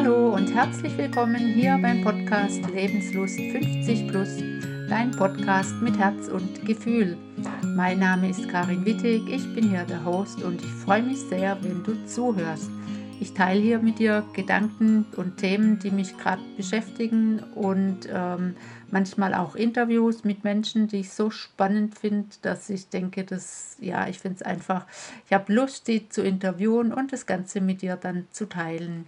Hallo und herzlich willkommen hier beim Podcast Lebenslust 50 Plus, dein Podcast mit Herz und Gefühl. Mein Name ist Karin Wittig, ich bin hier der Host und ich freue mich sehr, wenn du zuhörst. Ich teile hier mit dir Gedanken und Themen, die mich gerade beschäftigen und ähm, manchmal auch Interviews mit Menschen, die ich so spannend finde, dass ich denke, dass ja, ich finde es einfach, ich habe Lust, die zu interviewen und das Ganze mit dir dann zu teilen.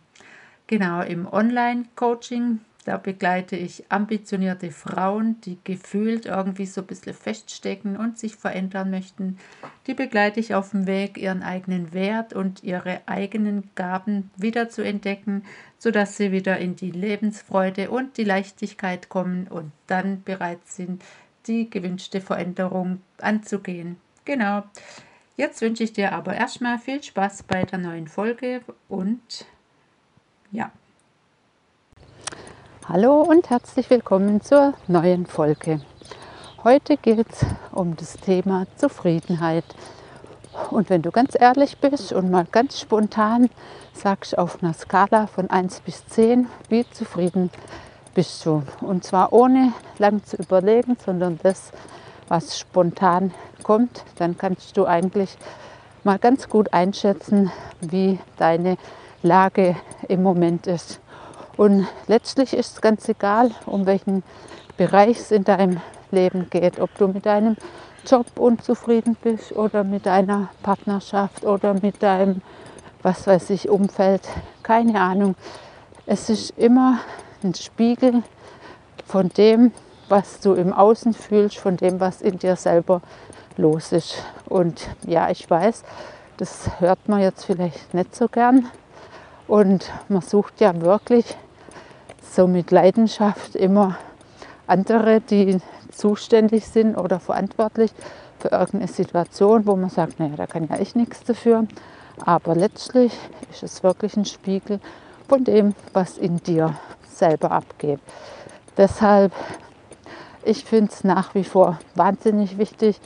Genau, im Online-Coaching, da begleite ich ambitionierte Frauen, die gefühlt irgendwie so ein bisschen feststecken und sich verändern möchten. Die begleite ich auf dem Weg, ihren eigenen Wert und ihre eigenen Gaben wieder zu entdecken, sodass sie wieder in die Lebensfreude und die Leichtigkeit kommen und dann bereit sind, die gewünschte Veränderung anzugehen. Genau. Jetzt wünsche ich dir aber erstmal viel Spaß bei der neuen Folge und ja. Hallo und herzlich willkommen zur neuen Folge. Heute geht es um das Thema Zufriedenheit. Und wenn du ganz ehrlich bist und mal ganz spontan sagst auf einer Skala von 1 bis 10, wie zufrieden bist du? Und zwar ohne lang zu überlegen, sondern das, was spontan kommt, dann kannst du eigentlich mal ganz gut einschätzen, wie deine Lage im Moment ist. Und letztlich ist es ganz egal, um welchen Bereich es in deinem Leben geht, ob du mit deinem Job unzufrieden bist oder mit deiner Partnerschaft oder mit deinem, was weiß ich, Umfeld, keine Ahnung. Es ist immer ein Spiegel von dem, was du im Außen fühlst, von dem, was in dir selber los ist. Und ja, ich weiß, das hört man jetzt vielleicht nicht so gern, und man sucht ja wirklich so mit Leidenschaft immer andere, die zuständig sind oder verantwortlich für irgendeine Situation, wo man sagt, naja, da kann ja ich nichts dafür. Aber letztlich ist es wirklich ein Spiegel von dem, was in dir selber abgeht. Deshalb, ich finde es nach wie vor wahnsinnig wichtig,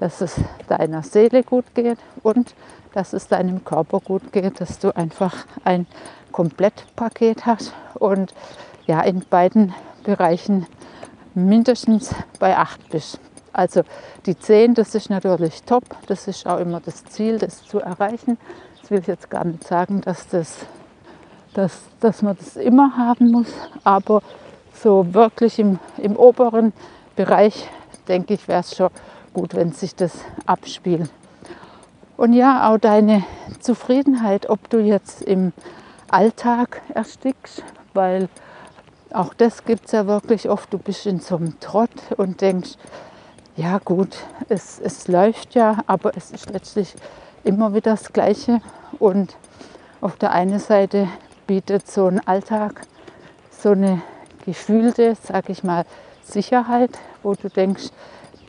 dass es deiner Seele gut geht und dass es deinem Körper gut geht, dass du einfach ein Komplettpaket hast und ja in beiden Bereichen mindestens bei 8 bist. Also die 10, das ist natürlich top, das ist auch immer das Ziel, das zu erreichen. Das will ich jetzt gar nicht sagen, dass, das, dass, dass man das immer haben muss, aber so wirklich im, im oberen Bereich, denke ich, wäre es schon gut, wenn sich das abspielt. Und ja, auch deine Zufriedenheit, ob du jetzt im Alltag erstickst, weil auch das gibt es ja wirklich oft. Du bist in so einem Trott und denkst, ja gut, es, es läuft ja, aber es ist letztlich immer wieder das Gleiche. Und auf der einen Seite bietet so ein Alltag so eine gefühlte, sag ich mal, Sicherheit, wo du denkst,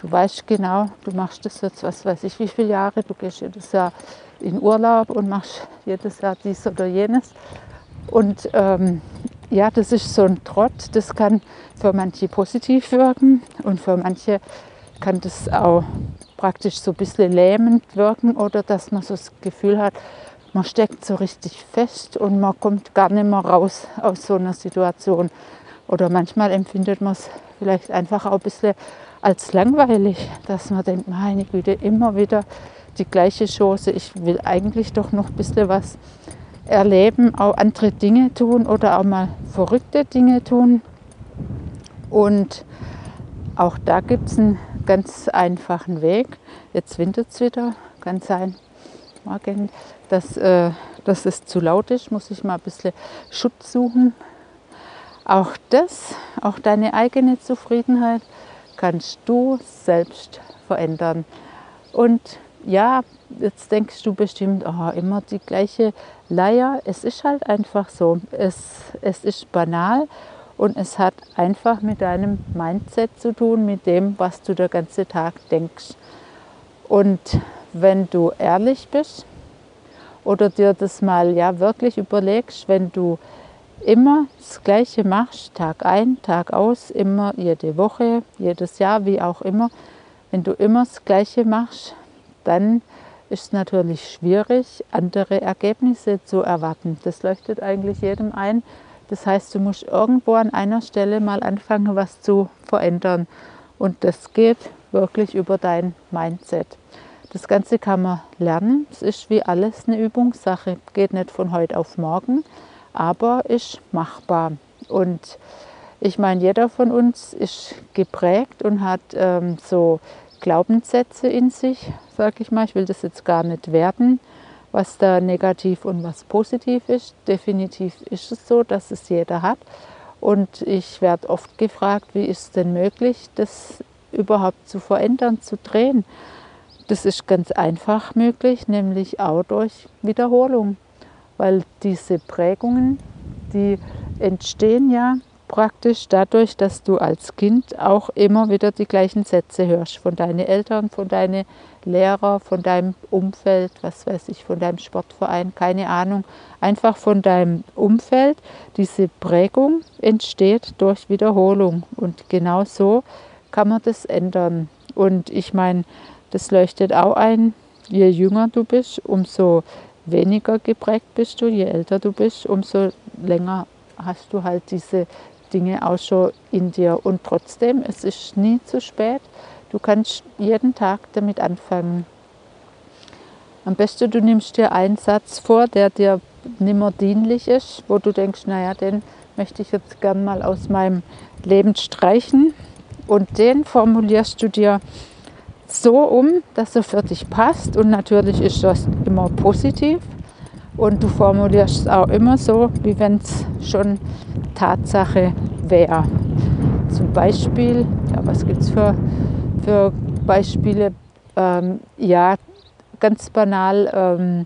Du weißt genau, du machst das jetzt, was weiß ich, wie viele Jahre. Du gehst jedes Jahr in Urlaub und machst jedes Jahr dies oder jenes. Und ähm, ja, das ist so ein Trott. Das kann für manche positiv wirken und für manche kann das auch praktisch so ein bisschen lähmend wirken oder dass man so das Gefühl hat, man steckt so richtig fest und man kommt gar nicht mehr raus aus so einer Situation. Oder manchmal empfindet man es vielleicht einfach auch ein bisschen als langweilig, dass man denkt, meine Güte, immer wieder die gleiche Chance. Ich will eigentlich doch noch ein bisschen was erleben, auch andere Dinge tun oder auch mal verrückte Dinge tun. Und auch da gibt es einen ganz einfachen Weg. Jetzt wintert es wieder, kann sein, morgen, dass, äh, dass es zu laut ist, muss ich mal ein bisschen Schutz suchen. Auch das, auch deine eigene Zufriedenheit kannst du selbst verändern. Und ja, jetzt denkst du bestimmt, oh, immer die gleiche Leier. Es ist halt einfach so. Es, es ist banal Und es hat einfach mit deinem Mindset zu tun, mit dem, was du den ganzen Tag denkst. Und wenn du ehrlich bist oder dir das mal ja wirklich überlegst, wenn du immer das Gleiche machst, Tag ein, Tag aus, immer jede Woche, jedes Jahr, wie auch immer, wenn du immer das Gleiche machst, dann ist es natürlich schwierig, andere Ergebnisse zu erwarten. Das leuchtet eigentlich jedem ein. Das heißt, du musst irgendwo an einer Stelle mal anfangen, was zu verändern. Und das geht wirklich über dein Mindset. Das Ganze kann man lernen. Es ist wie alles eine Übungssache. Geht nicht von heute auf morgen aber ist machbar. Und ich meine, jeder von uns ist geprägt und hat ähm, so Glaubenssätze in sich, sage ich mal. Ich will das jetzt gar nicht werten, was da negativ und was positiv ist. Definitiv ist es so, dass es jeder hat. Und ich werde oft gefragt, wie ist es denn möglich, das überhaupt zu verändern, zu drehen. Das ist ganz einfach möglich, nämlich auch durch Wiederholung weil diese Prägungen, die entstehen ja praktisch dadurch, dass du als Kind auch immer wieder die gleichen Sätze hörst von deinen Eltern, von deinen Lehrern, von deinem Umfeld, was weiß ich, von deinem Sportverein, keine Ahnung, einfach von deinem Umfeld. Diese Prägung entsteht durch Wiederholung und genau so kann man das ändern. Und ich meine, das leuchtet auch ein, je jünger du bist, umso weniger geprägt bist du, je älter du bist, umso länger hast du halt diese Dinge auch schon in dir. Und trotzdem, es ist nie zu spät. Du kannst jeden Tag damit anfangen. Am besten du nimmst dir einen Satz vor, der dir nimmer dienlich ist, wo du denkst, naja, den möchte ich jetzt gern mal aus meinem Leben streichen. Und den formulierst du dir so um, dass er für dich passt. Und natürlich ist das immer positiv. Und du formulierst es auch immer so, wie wenn es schon Tatsache wäre. Zum Beispiel, ja, was gibt es für, für Beispiele? Ähm, ja, ganz banal, ähm,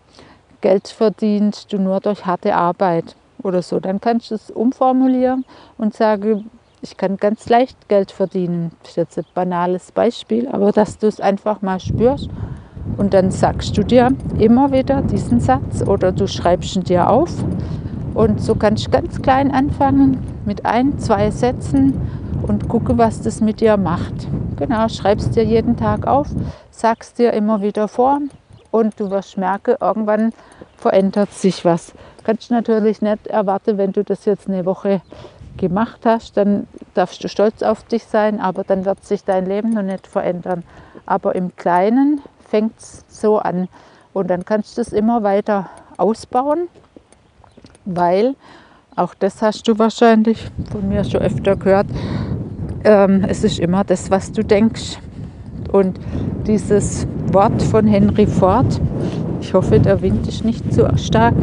Geld verdienst du nur durch harte Arbeit oder so. Dann kannst du es umformulieren und sagen, ich kann ganz leicht Geld verdienen. Das ist jetzt ein banales Beispiel, aber dass du es einfach mal spürst und dann sagst du dir immer wieder diesen Satz oder du schreibst ihn dir auf. Und so kannst du ganz klein anfangen mit ein, zwei Sätzen und gucke, was das mit dir macht. Genau, schreibst dir jeden Tag auf, sagst dir immer wieder vor und du wirst merken, irgendwann verändert sich was. Kannst natürlich nicht erwarten, wenn du das jetzt eine Woche gemacht hast, dann darfst du stolz auf dich sein, aber dann wird sich dein Leben noch nicht verändern. Aber im Kleinen fängt es so an und dann kannst du es immer weiter ausbauen, weil auch das hast du wahrscheinlich von mir schon öfter gehört. Ähm, es ist immer das, was du denkst. Und dieses Wort von Henry Ford, ich hoffe, der Wind ist nicht zu stark.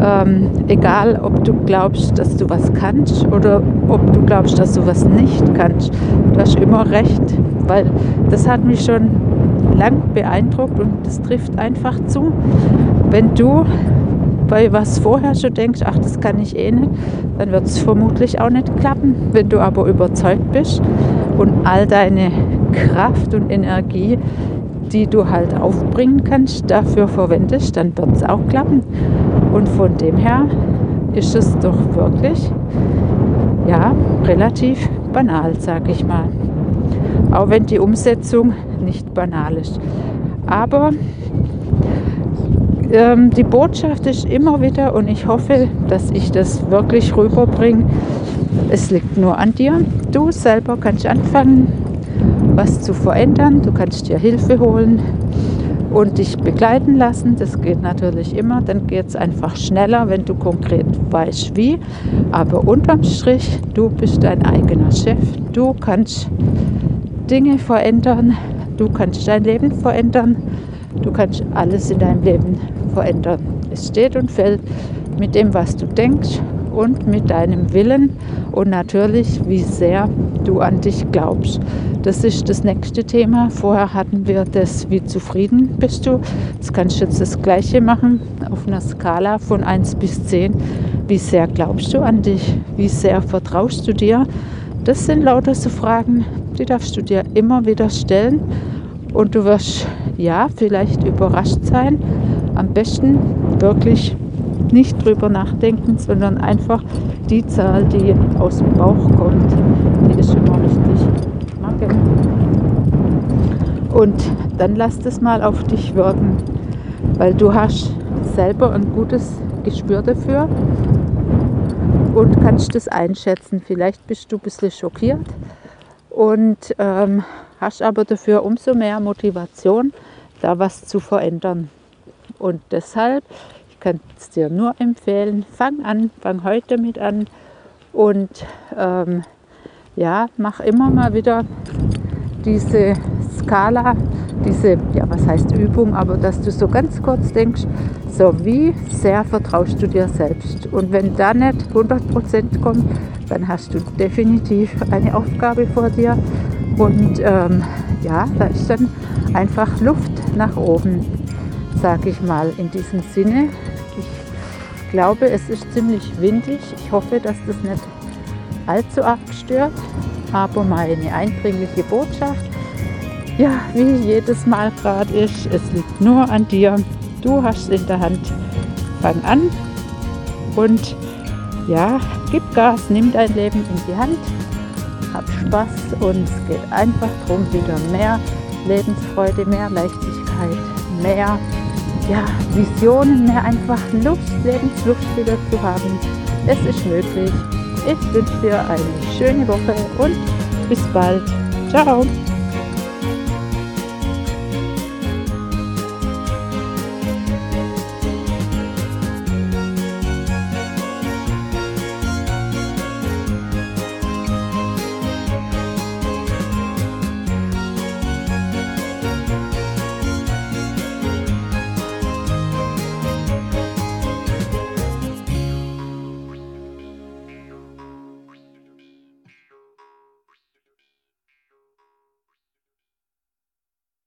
Ähm, egal, ob du glaubst, dass du was kannst oder ob du glaubst, dass du was nicht kannst, du hast immer recht, weil das hat mich schon lang beeindruckt und das trifft einfach zu. Wenn du bei was vorher schon denkst, ach, das kann ich eh nicht, dann wird es vermutlich auch nicht klappen. Wenn du aber überzeugt bist und all deine Kraft und Energie die du halt aufbringen kannst, dafür verwendest, dann wird es auch klappen. Und von dem her ist es doch wirklich ja, relativ banal, sage ich mal. Auch wenn die Umsetzung nicht banal ist. Aber ähm, die Botschaft ist immer wieder, und ich hoffe, dass ich das wirklich rüberbringe, es liegt nur an dir. Du selber kannst anfangen, was zu verändern. Du kannst dir Hilfe holen und dich begleiten lassen. Das geht natürlich immer. Dann geht es einfach schneller, wenn du konkret weißt, wie. Aber unterm Strich, du bist dein eigener Chef. Du kannst Dinge verändern. Du kannst dein Leben verändern. Du kannst alles in deinem Leben verändern. Es steht und fällt mit dem, was du denkst und mit deinem Willen und natürlich, wie sehr du an dich glaubst. Das ist das nächste Thema. Vorher hatten wir das, wie zufrieden bist du. Jetzt kannst du jetzt das gleiche machen auf einer Skala von 1 bis 10. Wie sehr glaubst du an dich? Wie sehr vertraust du dir? Das sind lauter so Fragen, die darfst du dir immer wieder stellen. Und du wirst ja vielleicht überrascht sein. Am besten wirklich nicht drüber nachdenken, sondern einfach die Zahl, die aus dem Bauch kommt, die ist immer richtig. Und dann lass das mal auf dich wirken, weil du hast selber ein gutes Gespür dafür und kannst das einschätzen. Vielleicht bist du ein bisschen schockiert und ähm, hast aber dafür umso mehr Motivation, da was zu verändern. Und deshalb kann es dir nur empfehlen, fang an, fang heute mit an und ähm, ja, mach immer mal wieder diese Skala, diese, ja, was heißt Übung, aber dass du so ganz kurz denkst, so wie sehr vertraust du dir selbst. Und wenn da nicht 100% kommt, dann hast du definitiv eine Aufgabe vor dir. Und ähm, ja, da ist dann einfach Luft nach oben, sage ich mal in diesem Sinne glaube, es ist ziemlich windig. Ich hoffe, dass das nicht allzu arg stört. Aber meine eindringliche Botschaft, ja, wie jedes Mal gerade ist, es liegt nur an dir. Du hast es in der Hand. Fang an und ja, gib Gas, nimm dein Leben in die Hand, hab Spaß und es geht einfach darum, wieder mehr Lebensfreude, mehr Leichtigkeit, mehr ja, Visionen mehr, einfach Lust, Lebenslust wieder zu haben. Es ist möglich. Ich wünsche dir eine schöne Woche und bis bald. Ciao.